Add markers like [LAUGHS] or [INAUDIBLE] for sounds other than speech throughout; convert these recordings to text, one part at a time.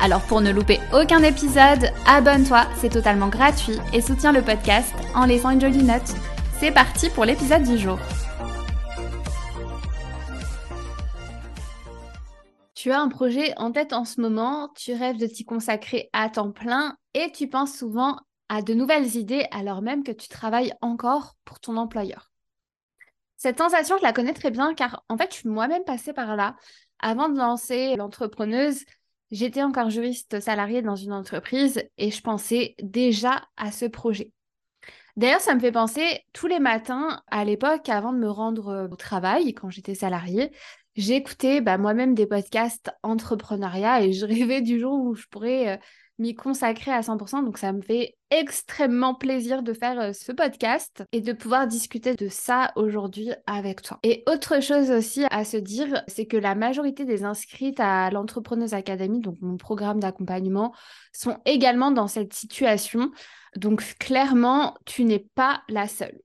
Alors pour ne louper aucun épisode, abonne-toi, c'est totalement gratuit et soutiens le podcast en laissant une jolie note. C'est parti pour l'épisode du jour. Tu as un projet en tête en ce moment, tu rêves de t'y consacrer à temps plein et tu penses souvent à de nouvelles idées alors même que tu travailles encore pour ton employeur. Cette sensation, je la connais très bien car en fait, je suis moi-même passée par là. Avant de lancer l'entrepreneuse, j'étais encore juriste salarié dans une entreprise et je pensais déjà à ce projet. D'ailleurs, ça me fait penser tous les matins à l'époque, avant de me rendre au travail, quand j'étais salariée, j'écoutais bah, moi-même des podcasts entrepreneuriat et je rêvais du jour où je pourrais euh, m'y consacrer à 100%. Donc ça me fait extrêmement plaisir de faire euh, ce podcast et de pouvoir discuter de ça aujourd'hui avec toi. Et autre chose aussi à se dire, c'est que la majorité des inscrites à l'Entrepreneuse Academy, donc mon programme d'accompagnement, sont également dans cette situation. Donc clairement, tu n'es pas la seule.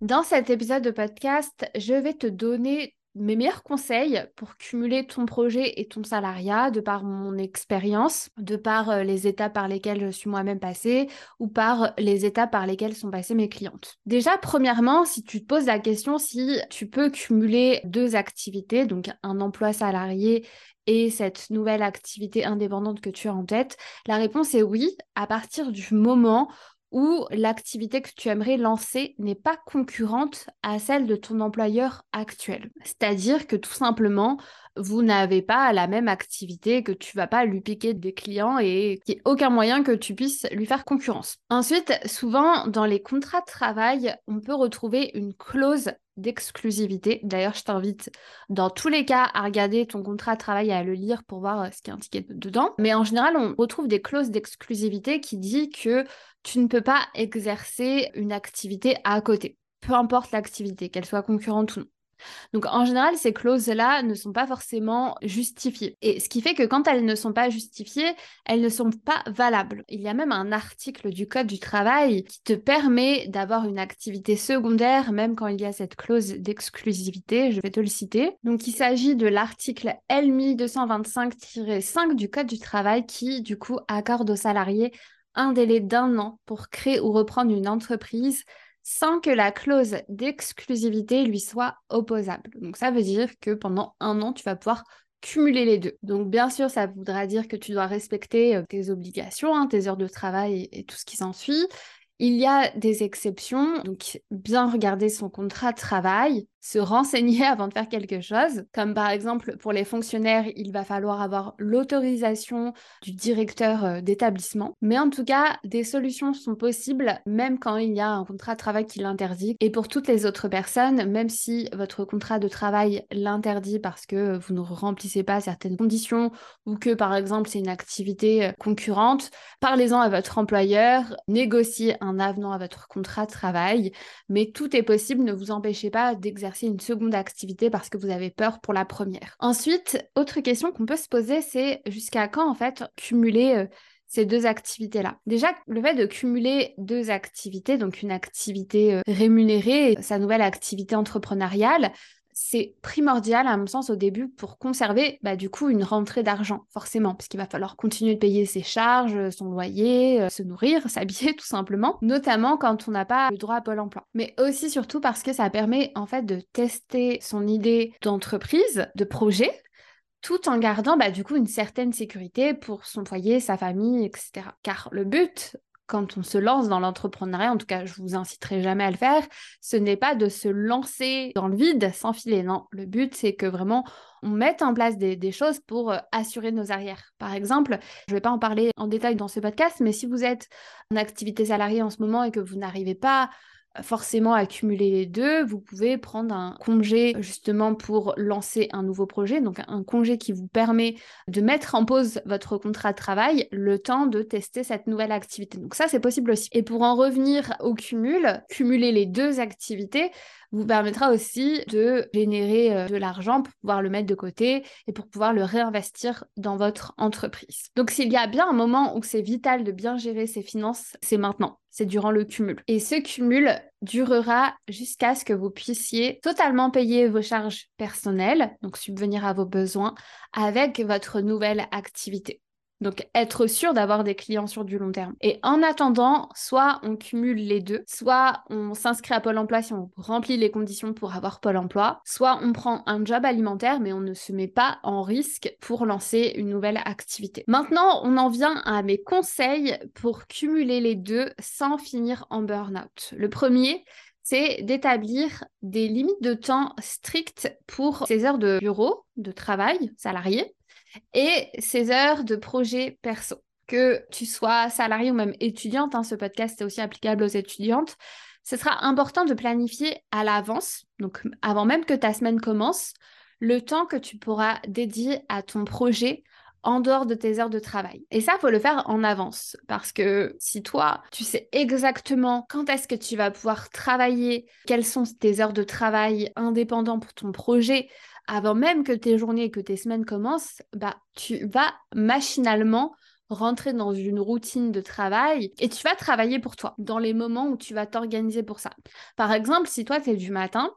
Dans cet épisode de podcast, je vais te donner mes meilleurs conseils pour cumuler ton projet et ton salariat de par mon expérience, de par euh, les étapes par lesquelles je suis moi-même passée ou par les étapes par lesquelles sont passées mes clientes. Déjà, premièrement, si tu te poses la question si tu peux cumuler deux activités, donc un emploi salarié et cette nouvelle activité indépendante que tu as en tête, la réponse est oui, à partir du moment où l'activité que tu aimerais lancer n'est pas concurrente à celle de ton employeur actuel. C'est-à-dire que tout simplement, vous n'avez pas la même activité, que tu vas pas lui piquer des clients et qu'il n'y ait aucun moyen que tu puisses lui faire concurrence. Ensuite, souvent dans les contrats de travail, on peut retrouver une clause d'exclusivité. D'ailleurs, je t'invite dans tous les cas à regarder ton contrat de travail et à le lire pour voir euh, ce qui est indiqué dedans. Mais en général, on retrouve des clauses d'exclusivité qui disent que tu ne peux pas exercer une activité à côté, peu importe l'activité, qu'elle soit concurrente ou non. Donc en général, ces clauses-là ne sont pas forcément justifiées. Et ce qui fait que quand elles ne sont pas justifiées, elles ne sont pas valables. Il y a même un article du Code du travail qui te permet d'avoir une activité secondaire, même quand il y a cette clause d'exclusivité. Je vais te le citer. Donc il s'agit de l'article L1225-5 du Code du travail qui, du coup, accorde aux salariés un délai d'un an pour créer ou reprendre une entreprise sans que la clause d'exclusivité lui soit opposable. Donc ça veut dire que pendant un an, tu vas pouvoir cumuler les deux. Donc bien sûr, ça voudra dire que tu dois respecter euh, tes obligations, hein, tes heures de travail et, tout ce qui s'ensuit. Il y a des exceptions, donc bien regarder son contrat de travail, se renseigner [LAUGHS] avant de faire quelque chose. Comme par exemple pour les fonctionnaires, il va falloir avoir l'autorisation du directeur euh, d'établissement. Mais en tout cas, des solutions sont possibles même quand il y a un contrat de travail qui l'interdit. Et pour toutes les autres personnes, même si votre contrat de travail l'interdit parce que vous ne remplissez pas certaines conditions ou que par exemple c'est une activité euh, concurrente, parlez-en à votre employeur, négociez un avenant à votre contrat de travail. Mais tout est possible, ne vous empêchez pas d'exercer une seconde activité parce que vous avez peur pour la première. Ensuite, autre question qu'on peut se poser, c'est jusqu'à quand en fait cumuler euh, ces deux activités-là? Déjà, le fait de cumuler deux activités, donc une activité euh, rémunérée, sa nouvelle activité entrepreneuriale, c'est primordial à mon sens au début pour conserver bah, du coup une rentrée d'argent forcément parce qu'il va falloir continuer de payer ses charges, son loyer, euh, se nourrir, [LAUGHS] s'habiller tout simplement, notamment quand on n'a pas le droit à Pôle emploi. Mais aussi surtout parce que ça permet en fait de tester son idée d'entreprise, de projet tout en gardant bah, du coup une certaine sécurité pour son foyer, sa famille, etc. Car le but quand on se lance dans l'entrepreneuriat, en tout cas, je vous inciterai jamais à le faire, ce n'est pas de se lancer dans le vide sans filer. Non, le but, c'est que vraiment on mette en place des, choses pour euh, assurer nos arrières. Par exemple, je ne vais pas en parler en détail dans ce podcast, mais si vous êtes en activité salariée en ce moment et que vous n'arrivez pas forcément accumuler les deux. Vous pouvez prendre un congé justement pour lancer un nouveau projet, donc un congé qui vous permet de mettre en pause votre contrat de travail le temps de tester cette nouvelle activité. Donc ça, c'est possible aussi. Et pour en revenir au cumul, cumuler les deux activités, vous permettra aussi de générer euh, de l'argent pour pouvoir le mettre de côté et pour pouvoir le réinvestir dans votre entreprise. Donc s'il y a bien un moment où c'est vital de bien gérer ses finances, c'est maintenant, c'est durant le cumul. Et ce cumul durera jusqu'à ce que vous puissiez totalement payer vos charges personnelles, donc subvenir à vos besoins, avec votre nouvelle activité. Donc, être sûr d'avoir des clients sur du long terme. Et en attendant, soit on cumule les deux, soit on s'inscrit à Pôle emploi si on remplit les conditions pour avoir Pôle emploi, soit on prend un job alimentaire, mais on ne se met pas en risque pour lancer une nouvelle activité. Maintenant, on en vient à mes conseils pour cumuler les deux sans finir en burn-out. Le premier, c'est d'établir des limites de temps strictes pour ces heures de bureau, de travail salarié, et ces heures de projet perso. Que tu sois salarié ou même étudiante, hein, ce podcast est aussi applicable aux étudiantes, ce sera important de planifier à l'avance, donc avant même que ta semaine commence, le temps que tu pourras dédier à ton projet en dehors de tes heures de travail. Et ça, faut le faire en avance parce que si toi, tu sais exactement quand est-ce que tu vas pouvoir travailler, quelles sont tes heures de travail indépendants pour ton projet, avant même que tes journées et que tes semaines commencent, bah, tu vas machinalement rentrer dans une routine de travail et tu vas travailler pour toi dans les moments où tu vas t'organiser pour ça. Par exemple, si toi, tu du matin,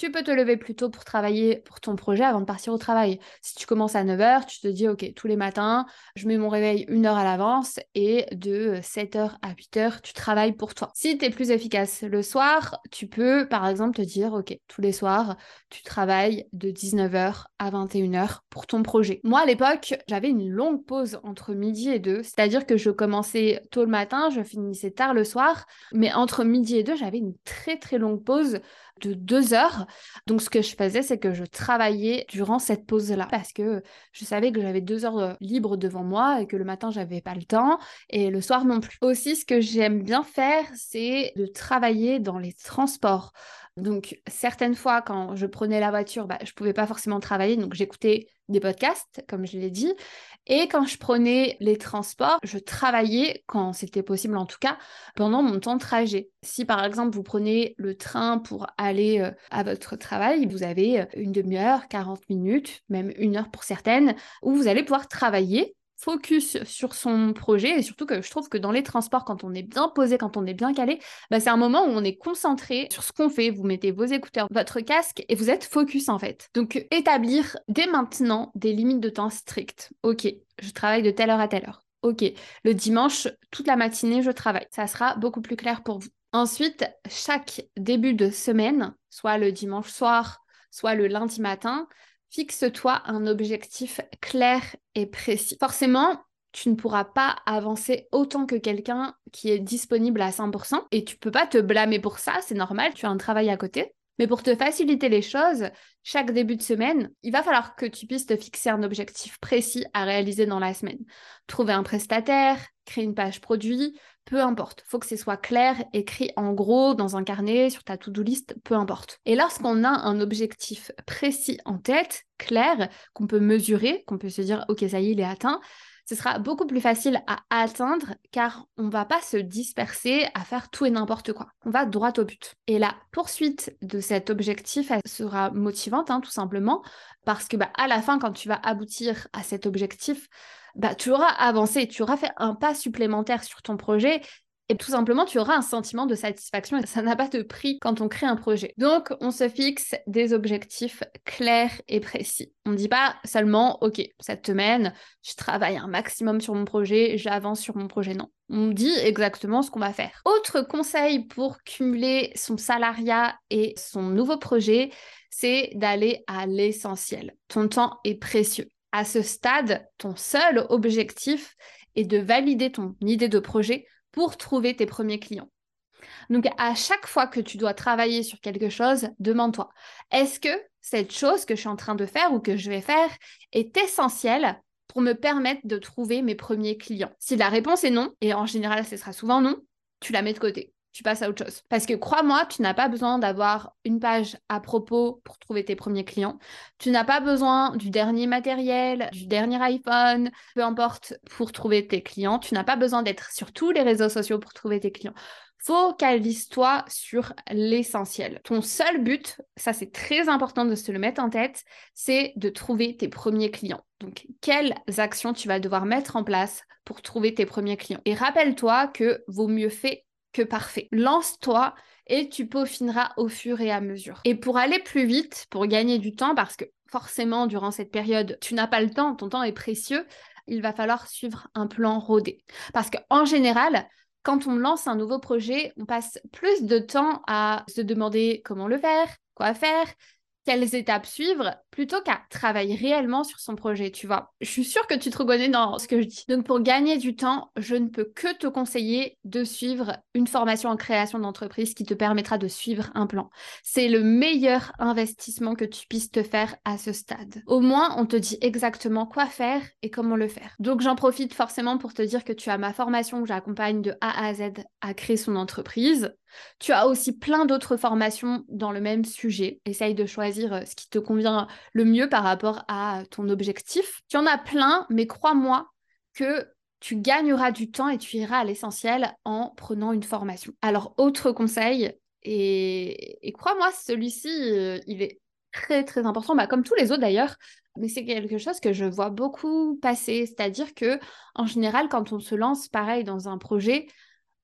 tu peux te lever plus tôt pour travailler pour ton projet avant de partir au travail. Si tu commences à 9h, tu te dis, OK, tous les matins, je mets mon réveil une heure à l'avance et de 7h à 8h, tu travailles pour toi. Si tu es plus efficace le soir, tu peux par exemple te dire, OK, tous les soirs, tu travailles de 19h à 21h pour ton projet. Moi, à l'époque, j'avais une longue pause entre midi et 2, c'est-à-dire que je commençais tôt le matin, je finissais tard le soir, mais entre midi et 2, j'avais une très très longue pause de deux heures. Donc, ce que je faisais, c'est que je travaillais durant cette pause-là parce que je savais que j'avais deux heures euh, libres devant moi et que le matin, j'avais pas le temps et le soir non plus. Aussi, ce que j'aime bien faire, c'est de travailler dans les transports. Donc, certaines fois, quand je prenais la voiture, bah, je pouvais pas forcément travailler, donc j'écoutais des podcasts, comme je l'ai dit. Et quand je prenais les transports, je travaillais, quand c'était possible en tout cas, pendant mon temps de trajet. Si par exemple vous prenez le train pour aller euh, à votre travail, vous avez euh, une demi-heure, 40 minutes, même une heure pour certaines, où vous allez pouvoir travailler focus sur son projet et surtout que je trouve que dans les transports, quand on est bien posé, quand on est bien calé, bah, c'est un moment où on est concentré sur ce qu'on fait. Vous mettez vos écouteurs, votre casque et vous êtes focus en fait. Donc établir dès maintenant des limites de temps strictes. Ok, je travaille de telle heure à telle heure. Ok, le dimanche, toute la matinée, je travaille. Ça sera beaucoup plus clair pour vous. Ensuite, chaque début de semaine, soit le dimanche soir, soit le lundi matin, Fixe-toi un objectif clair et précis. Forcément, tu ne pourras pas avancer autant que quelqu'un qui est disponible à 100% et tu peux pas te blâmer pour ça, c'est normal, tu as un travail à côté. Mais pour te faciliter les choses, chaque début de semaine, il va falloir que tu puisses te fixer un objectif précis à réaliser dans la semaine. Trouver un prestataire, créer une page produit, peu importe. Faut que ce soit clair, écrit en gros dans un carnet, sur ta to-do list, peu importe. Et lorsqu'on a un objectif précis en tête, clair, qu'on peut mesurer, qu'on peut se dire OK, ça y est, il est atteint, ce sera beaucoup plus facile à atteindre car on va pas se disperser à faire tout et n'importe quoi. On va droit au but. Et la poursuite de cet objectif, sera motivante, hein, tout simplement, parce que bah, à la fin, quand tu vas aboutir à cet objectif, bah, tu auras avancé, tu auras fait un pas supplémentaire sur ton projet et tout simplement, tu auras un sentiment de satisfaction ça n'a pas de prix quand on crée un projet. Donc, on se fixe des objectifs clairs et précis. On ne dit pas seulement, OK, cette semaine, je travaille un maximum sur mon projet, j'avance sur mon projet. Non. On dit exactement ce qu'on va faire. Autre conseil pour cumuler son salariat et son nouveau projet, c'est d'aller à l'essentiel. Ton temps est précieux. À ce stade, ton seul objectif est de valider ton idée de projet pour trouver tes premiers clients. Donc, à chaque fois que tu dois travailler sur quelque chose, demande-toi, est-ce que cette chose que je suis en train de faire ou que je vais faire est essentielle pour me permettre de trouver mes premiers clients? Si la réponse est non, et en général ce sera souvent non, tu la mets de côté. Tu passes à autre chose. Parce que crois-moi, tu n'as pas besoin d'avoir une page à propos pour trouver tes premiers clients. Tu n'as pas besoin du dernier matériel, du dernier iPhone, peu importe, pour trouver tes clients. Tu n'as pas besoin d'être sur tous les réseaux sociaux pour trouver tes clients. Focalise-toi sur l'essentiel. Ton seul but, ça c'est très important de se le mettre en tête, c'est de trouver tes premiers clients. Donc, quelles actions tu vas devoir mettre en place pour trouver tes premiers clients? Et rappelle-toi que vaut mieux fait que parfait. Lance-toi et tu peaufineras au fur et à mesure. Et pour aller plus vite, pour gagner du temps, parce que forcément, durant cette période, tu n'as pas le temps, ton temps est précieux, il va falloir suivre un plan rodé. Parce qu'en général, quand on lance un nouveau projet, on passe plus de temps à se demander comment le faire, quoi faire, quelles étapes suivre plutôt qu'à travailler réellement sur son projet, tu vois. Je suis sûre que tu te reconnais dans ce que je dis. Donc pour gagner du temps, je ne peux que te conseiller de suivre une formation en création d'entreprise qui te permettra de suivre un plan. C'est le meilleur investissement que tu puisses te faire à ce stade. Au moins, on te dit exactement quoi faire et comment le faire. Donc j'en profite forcément pour te dire que tu as ma formation que j'accompagne de A à Z à créer son entreprise. Tu as aussi plein d'autres formations dans le même sujet. Essaye de choisir euh, ce qui te convient le mieux par rapport à ton objectif. Tu en as plein, mais crois-moi que tu gagneras du temps et tu iras à l'essentiel en prenant une formation. Alors, autre conseil, et, crois-moi, celui-ci, euh, il est très très important, bah, comme tous les autres d'ailleurs, mais c'est quelque chose que je vois beaucoup passer, c'est-à-dire que en général, quand on se lance pareil dans un projet,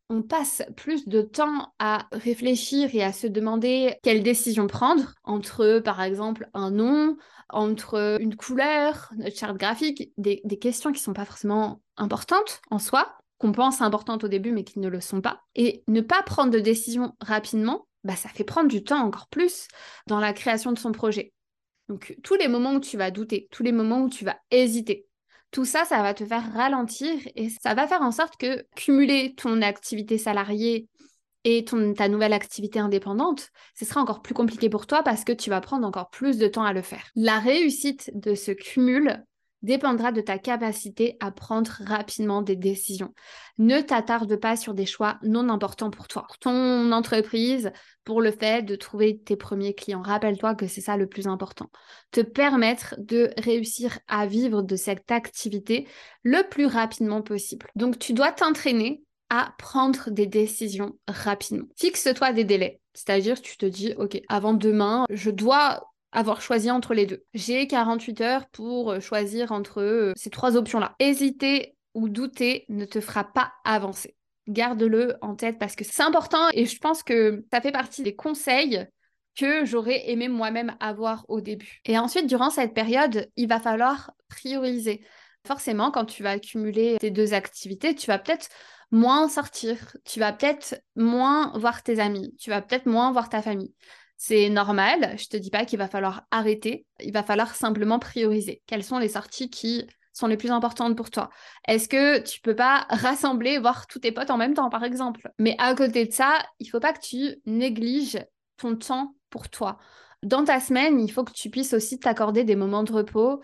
on passe plus de temps à réfléchir et à se demander quelle décision prendre entre, par exemple, un nom, entre une couleur, notre charte graphique, des, questions qui ne sont pas forcément importantes en soi, qu'on pense importantes au début mais qui ne le sont pas. Et ne pas prendre de décision rapidement, bah, ça fait prendre du temps encore plus dans la création de son projet. Donc tous les moments où tu vas douter, tous les moments où tu vas hésiter, tout ça, ça va te faire ralentir et ça va faire en sorte que cumuler ton activité salariée et ton, ta nouvelle activité indépendante, ce sera encore plus compliqué pour toi parce que tu vas prendre encore plus de temps à le faire. La réussite de ce cumul dépendra de ta capacité à prendre rapidement des décisions. Ne t'attarde pas sur des choix non importants pour toi, pour ton entreprise, pour le fait de trouver tes premiers clients. Rappelle-toi que c'est ça le plus important. Te permettre de réussir à vivre de cette activité le plus rapidement possible. Donc tu dois t'entraîner à prendre des décisions rapidement. Fixe-toi des délais. C'est-à-dire, tu te dis, OK, avant demain, je dois avoir choisi entre les deux. J'ai 48 heures pour euh, choisir entre euh, ces trois options-là. Hésiter ou douter ne te fera pas avancer. Garde-le en tête parce que c'est important et je pense que ça fait partie des conseils que j'aurais aimé moi-même avoir au début. Et ensuite, durant cette période, il va falloir prioriser. Forcément, quand tu vas accumuler tes deux activités, tu vas peut-être moins sortir, tu vas peut-être moins voir tes amis, tu vas peut-être moins voir ta famille. C'est normal, je te dis pas qu'il va falloir arrêter, il va falloir simplement prioriser. Quelles sont les sorties qui sont les plus importantes pour toi? Est-ce que tu peux pas rassembler, voir tous tes potes en même temps, par exemple? Mais à côté de ça, il faut pas que tu négliges ton temps pour toi. Dans ta semaine, il faut que tu puisses aussi t'accorder des moments de repos,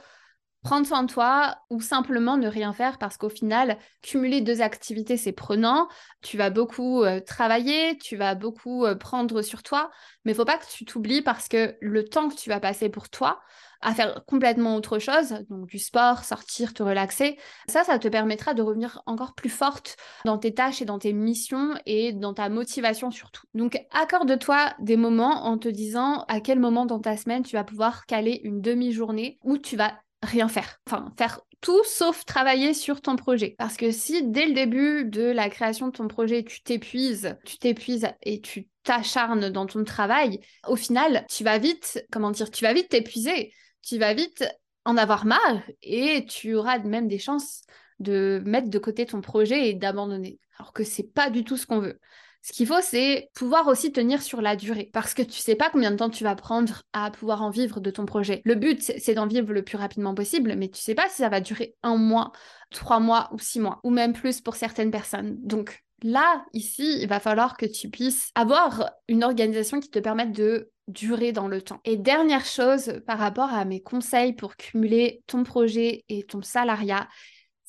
prendre soin de toi ou simplement ne rien faire parce qu'au final, cumuler deux activités, c'est prenant. Tu vas beaucoup euh, travailler, tu vas beaucoup euh, prendre sur toi, mais il faut pas que tu t'oublies parce que le temps que tu vas passer pour toi à faire complètement autre chose, donc du sport, sortir, te relaxer, ça, ça te permettra de revenir encore plus forte dans tes tâches et dans tes missions et dans ta motivation surtout. Donc, accorde-toi des moments en te disant à quel moment dans ta semaine tu vas pouvoir caler une demi-journée où tu vas rien faire. Enfin, faire tout sauf travailler sur ton projet. Parce que si dès le début de la création de ton projet, tu t'épuises, tu t'épuises et tu t'acharnes dans ton travail, au final, tu vas vite, comment dire, tu vas vite t'épuiser, tu vas vite en avoir marre et tu auras même des chances de mettre de côté ton projet et d'abandonner. Alors que c'est pas du tout ce qu'on veut. Ce qu'il faut, c'est pouvoir aussi tenir sur la durée, parce que tu sais pas combien de temps tu vas prendre à pouvoir en vivre de ton projet. Le but, c'est d'en vivre le plus rapidement possible, mais tu sais pas si ça va durer un mois, trois mois ou six mois, ou même plus pour certaines personnes. Donc là, ici, il va falloir que tu puisses avoir une organisation qui te permette de durer dans le temps. Et dernière chose par rapport à mes conseils pour cumuler ton projet et ton salariat,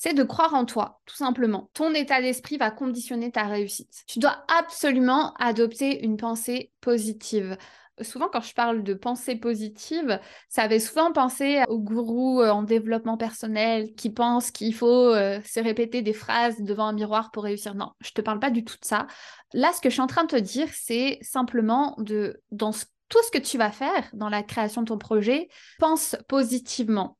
c'est de croire en toi, tout simplement. Ton état d'esprit va conditionner ta réussite. Tu dois absolument adopter une pensée positive souvent quand je parle de pensée positive, ça avait souvent pensé aux gourous euh, en développement personnel qui pensent qu'il faut euh, se répéter des phrases devant un miroir pour réussir. Non, je te parle pas du tout de ça. Là, ce que je suis en train de te dire, c'est simplement de dans tout ce que tu vas faire dans la création de ton projet, pense positivement.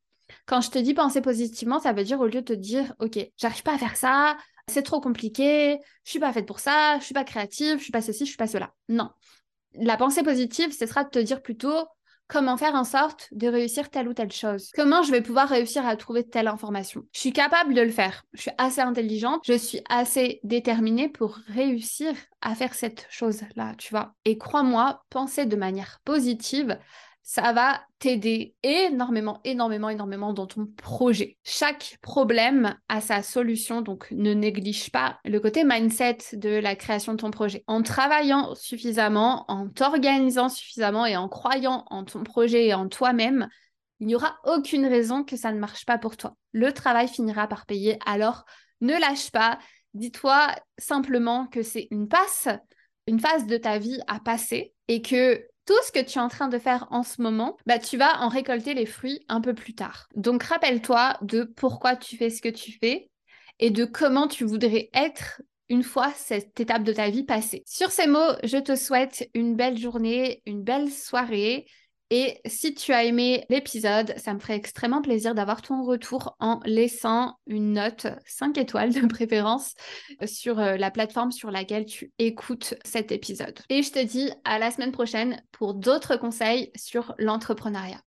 Quand je te dis penser positivement, ça veut dire au lieu de te dire, OK, j'arrive pas à faire ça, c'est trop compliqué, je suis pas faite pour ça, je suis pas créative, je suis pas ceci, je suis pas cela. Non la pensée positive, ce sera de te dire plutôt comment faire en sorte de réussir telle ou telle chose? Comment je vais pouvoir réussir à trouver telle information? Je suis capable de le faire. Je suis assez intelligente. Je suis assez déterminée pour réussir à faire cette chose-là, tu vois. Et crois-moi, penser de manière positive, ça va t'aider énormément, énormément, énormément dans ton projet. Chaque problème a sa solution, donc ne néglige pas le côté mindset de la création de ton projet. En travaillant suffisamment, en t'organisant suffisamment et en croyant en ton projet et en toi-même, il n'y aura aucune raison que ça ne marche pas pour toi. Le travail finira par payer, alors ne lâche pas. Dis-toi simplement que c'est une passe, une phase de ta vie à passer et que tout ce que tu es en train de faire en ce moment, bah, tu vas en récolter les fruits un peu plus tard. Donc rappelle-toi de pourquoi tu fais ce que tu fais et de comment tu voudrais être une fois cette étape de ta vie passée. Sur ces mots, je te souhaite une belle journée, une belle soirée et si tu as aimé l'épisode, ça me ferait extrêmement plaisir d'avoir ton retour en laissant une note 5 étoiles de préférence sur euh, la plateforme sur laquelle tu écoutes cet épisode. Et je te dis à la semaine prochaine pour d'autres conseils sur l'entrepreneuriat.